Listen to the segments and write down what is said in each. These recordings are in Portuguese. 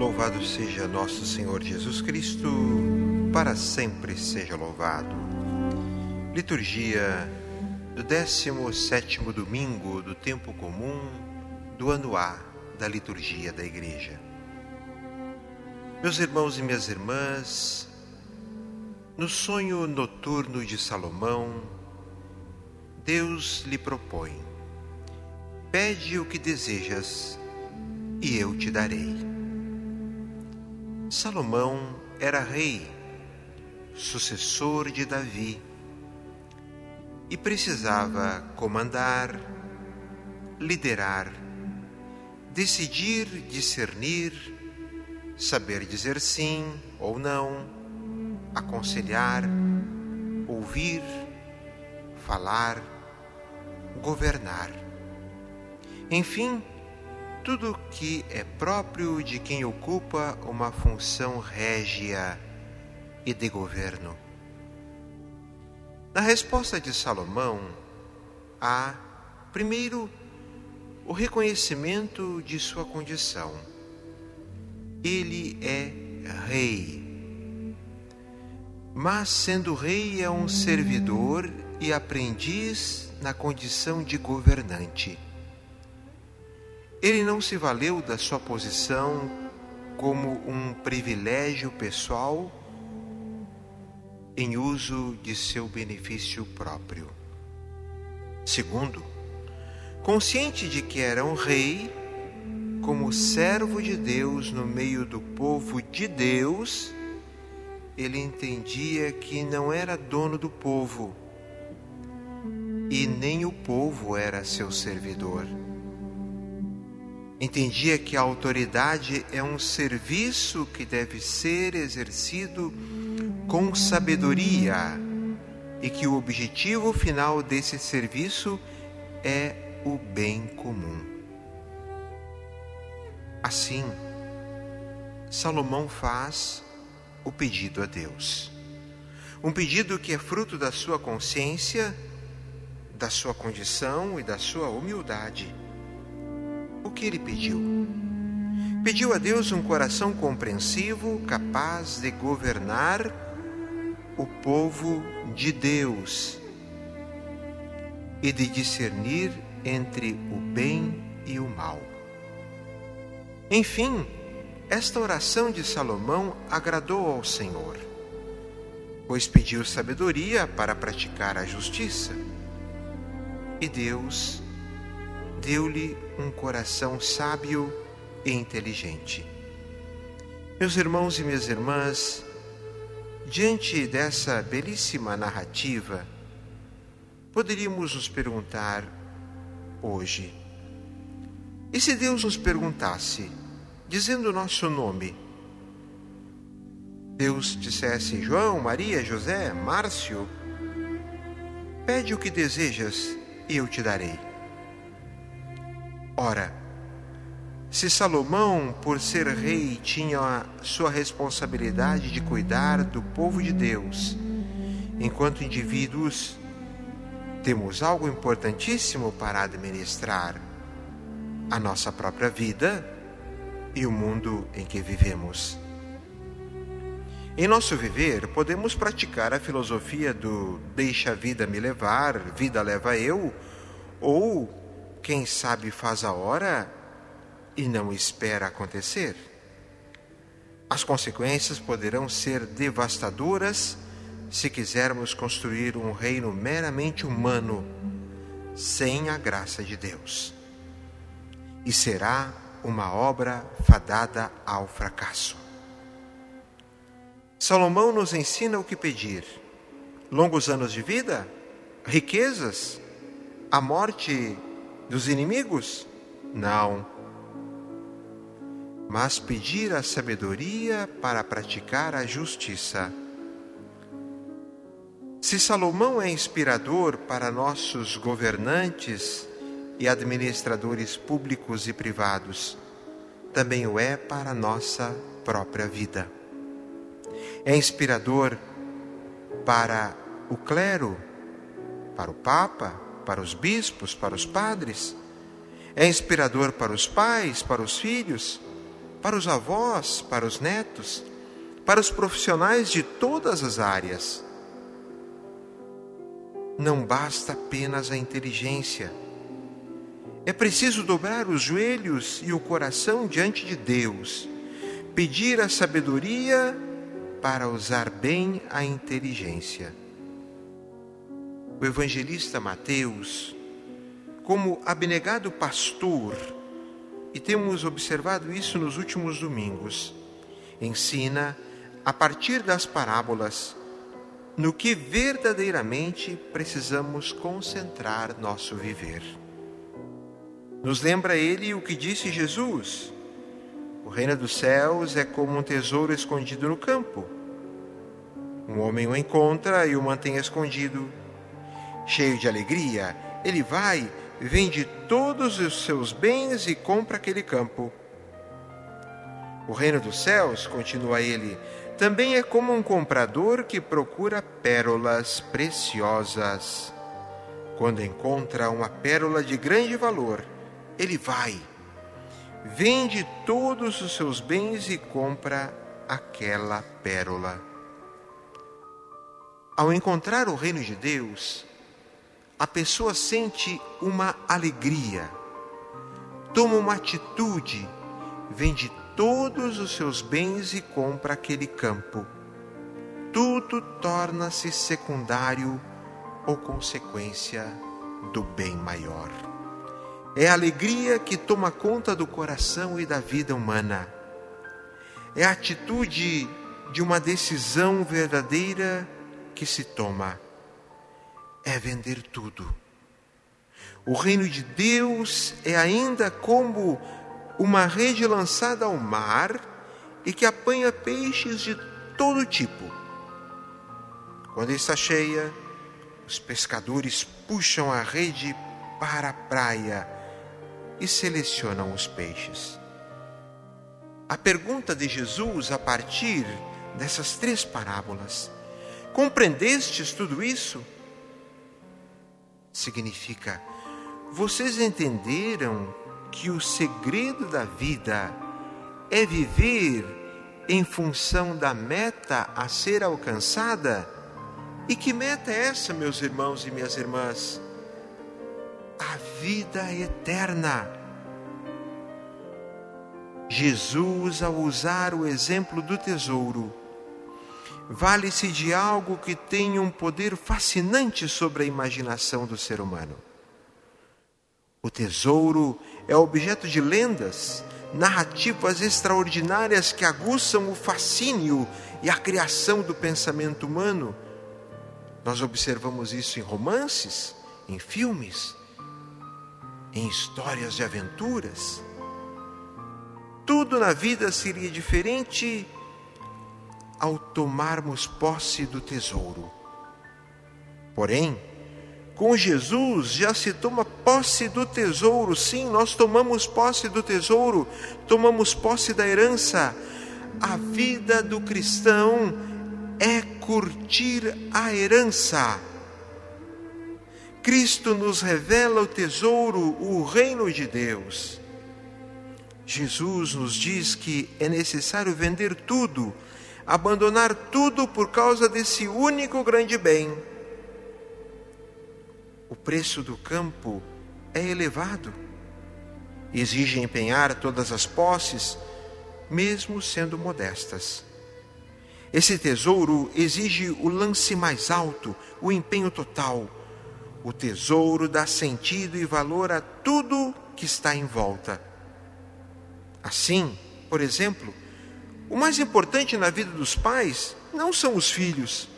Louvado seja nosso Senhor Jesus Cristo, para sempre seja louvado. Liturgia do 17 domingo do tempo comum do ano A da liturgia da Igreja. Meus irmãos e minhas irmãs, no sonho noturno de Salomão, Deus lhe propõe: Pede o que desejas e eu te darei. Salomão era rei, sucessor de Davi, e precisava comandar, liderar, decidir, discernir, saber dizer sim ou não, aconselhar, ouvir, falar, governar. Enfim, tudo que é próprio de quem ocupa uma função régia e de governo. Na resposta de Salomão, há, primeiro, o reconhecimento de sua condição. Ele é rei. Mas, sendo rei, é um servidor e aprendiz na condição de governante. Ele não se valeu da sua posição como um privilégio pessoal em uso de seu benefício próprio. Segundo, consciente de que era um rei, como servo de Deus no meio do povo de Deus, ele entendia que não era dono do povo e nem o povo era seu servidor Entendia que a autoridade é um serviço que deve ser exercido com sabedoria e que o objetivo final desse serviço é o bem comum. Assim, Salomão faz o pedido a Deus. Um pedido que é fruto da sua consciência, da sua condição e da sua humildade o que ele pediu? Pediu a Deus um coração compreensivo, capaz de governar o povo de Deus e de discernir entre o bem e o mal. Enfim, esta oração de Salomão agradou ao Senhor, pois pediu sabedoria para praticar a justiça. E Deus deu-lhe um coração sábio e inteligente. Meus irmãos e minhas irmãs, diante dessa belíssima narrativa, poderíamos nos perguntar hoje: e se Deus nos perguntasse, dizendo o nosso nome, Deus dissesse João, Maria, José, Márcio, pede o que desejas e eu te darei. Ora, se Salomão, por ser rei, tinha a sua responsabilidade de cuidar do povo de Deus, enquanto indivíduos, temos algo importantíssimo para administrar: a nossa própria vida e o mundo em que vivemos. Em nosso viver, podemos praticar a filosofia do deixa a vida me levar, vida leva eu, ou quem sabe faz a hora e não espera acontecer. As consequências poderão ser devastadoras se quisermos construir um reino meramente humano, sem a graça de Deus. E será uma obra fadada ao fracasso. Salomão nos ensina o que pedir: longos anos de vida, riquezas, a morte dos inimigos? Não. Mas pedir a sabedoria para praticar a justiça. Se Salomão é inspirador para nossos governantes e administradores públicos e privados, também o é para nossa própria vida. É inspirador para o clero, para o Papa, para os bispos, para os padres, é inspirador para os pais, para os filhos, para os avós, para os netos, para os profissionais de todas as áreas. Não basta apenas a inteligência. É preciso dobrar os joelhos e o coração diante de Deus, pedir a sabedoria para usar bem a inteligência. O evangelista Mateus, como abnegado pastor, e temos observado isso nos últimos domingos. Ensina, a partir das parábolas, no que verdadeiramente precisamos concentrar nosso viver. Nos lembra ele o que disse Jesus: O reino dos céus é como um tesouro escondido no campo. Um homem o encontra e o mantém escondido. Cheio de alegria, ele vai vende todos os seus bens e compra aquele campo. O reino dos céus, continua ele, também é como um comprador que procura pérolas preciosas. Quando encontra uma pérola de grande valor, ele vai, vende todos os seus bens e compra aquela pérola. Ao encontrar o reino de Deus, a pessoa sente uma alegria, toma uma atitude, vende todos os seus bens e compra aquele campo. Tudo torna-se secundário ou consequência do bem maior. É a alegria que toma conta do coração e da vida humana. É a atitude de uma decisão verdadeira que se toma é vender tudo. O reino de Deus é ainda como uma rede lançada ao mar e que apanha peixes de todo tipo. Quando está cheia, os pescadores puxam a rede para a praia e selecionam os peixes. A pergunta de Jesus a partir dessas três parábolas: Compreendestes tudo isso? Significa: vocês entenderam que o segredo da vida é viver em função da meta a ser alcançada? E que meta é essa, meus irmãos e minhas irmãs? A vida eterna. Jesus, ao usar o exemplo do tesouro, vale-se de algo que tem um poder fascinante sobre a imaginação do ser humano. O tesouro é objeto de lendas, narrativas extraordinárias que aguçam o fascínio e a criação do pensamento humano. Nós observamos isso em romances, em filmes, em histórias de aventuras. Tudo na vida seria diferente tomarmos posse do tesouro. Porém, com Jesus já se toma posse do tesouro, sim, nós tomamos posse do tesouro, tomamos posse da herança. A vida do cristão é curtir a herança. Cristo nos revela o tesouro, o reino de Deus. Jesus nos diz que é necessário vender tudo abandonar tudo por causa desse único grande bem. O preço do campo é elevado, exige empenhar todas as posses, mesmo sendo modestas. Esse tesouro exige o lance mais alto, o empenho total. O tesouro dá sentido e valor a tudo que está em volta. Assim, por exemplo, o mais importante na vida dos pais não são os filhos,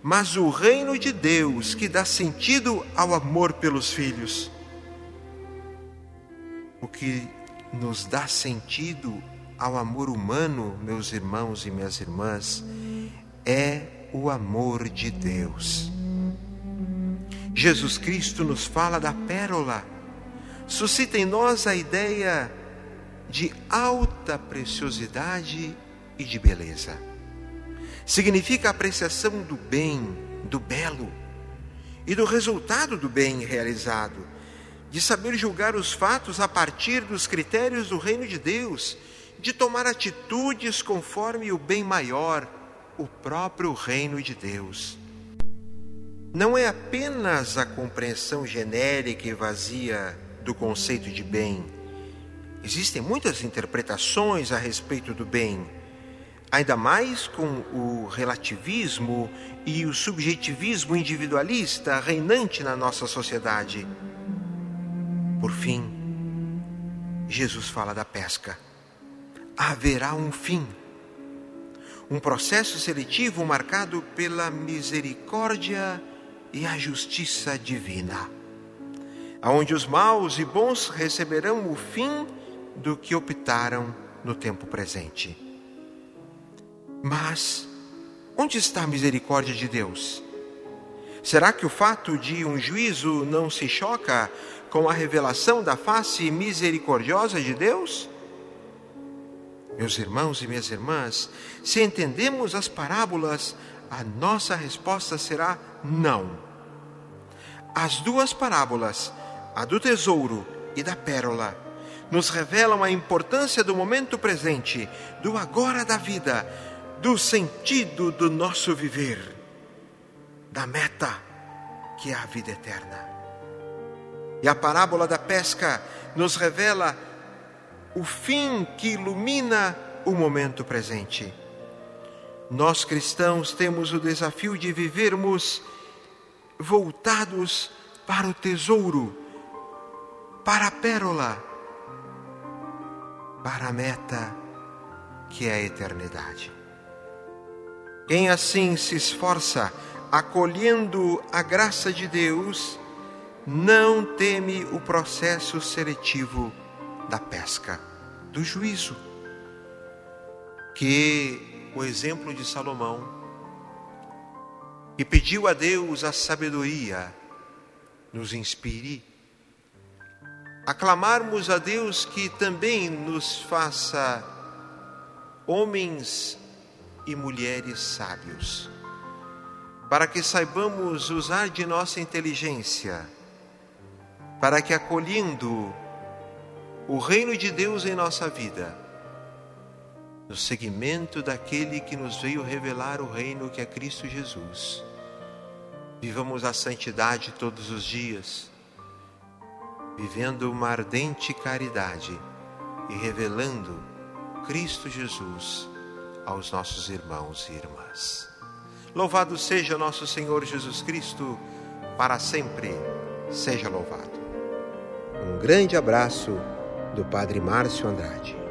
mas o reino de Deus que dá sentido ao amor pelos filhos. O que nos dá sentido ao amor humano, meus irmãos e minhas irmãs, é o amor de Deus. Jesus Cristo nos fala da pérola, suscita em nós a ideia de alta preciosidade e de beleza. Significa a apreciação do bem, do belo e do resultado do bem realizado, de saber julgar os fatos a partir dos critérios do reino de Deus, de tomar atitudes conforme o bem maior, o próprio reino de Deus. Não é apenas a compreensão genérica e vazia do conceito de bem. Existem muitas interpretações a respeito do bem, ainda mais com o relativismo e o subjetivismo individualista reinante na nossa sociedade. Por fim, Jesus fala da pesca. Haverá um fim. Um processo seletivo marcado pela misericórdia e a justiça divina, aonde os maus e bons receberão o fim do que optaram no tempo presente. Mas onde está a misericórdia de Deus? Será que o fato de um juízo não se choca com a revelação da face misericordiosa de Deus? Meus irmãos e minhas irmãs, se entendemos as parábolas, a nossa resposta será não. As duas parábolas, a do tesouro e da pérola, nos revelam a importância do momento presente, do agora da vida, do sentido do nosso viver, da meta que é a vida eterna. E a parábola da pesca nos revela o fim que ilumina o momento presente. Nós cristãos temos o desafio de vivermos voltados para o tesouro, para a pérola, para a meta que é a eternidade. Quem assim se esforça, acolhendo a graça de Deus, não teme o processo seletivo da pesca, do juízo. Que o exemplo de Salomão, que pediu a Deus a sabedoria, nos inspire a clamarmos a Deus que também nos faça homens e mulheres sábios, para que saibamos usar de nossa inteligência para que acolhendo o reino de Deus em nossa vida, no seguimento daquele que nos veio revelar o reino que é Cristo Jesus, vivamos a santidade todos os dias, vivendo uma ardente caridade e revelando Cristo Jesus aos nossos irmãos e irmãs. Louvado seja nosso Senhor Jesus Cristo, para sempre seja louvado. Um grande abraço do Padre Márcio Andrade.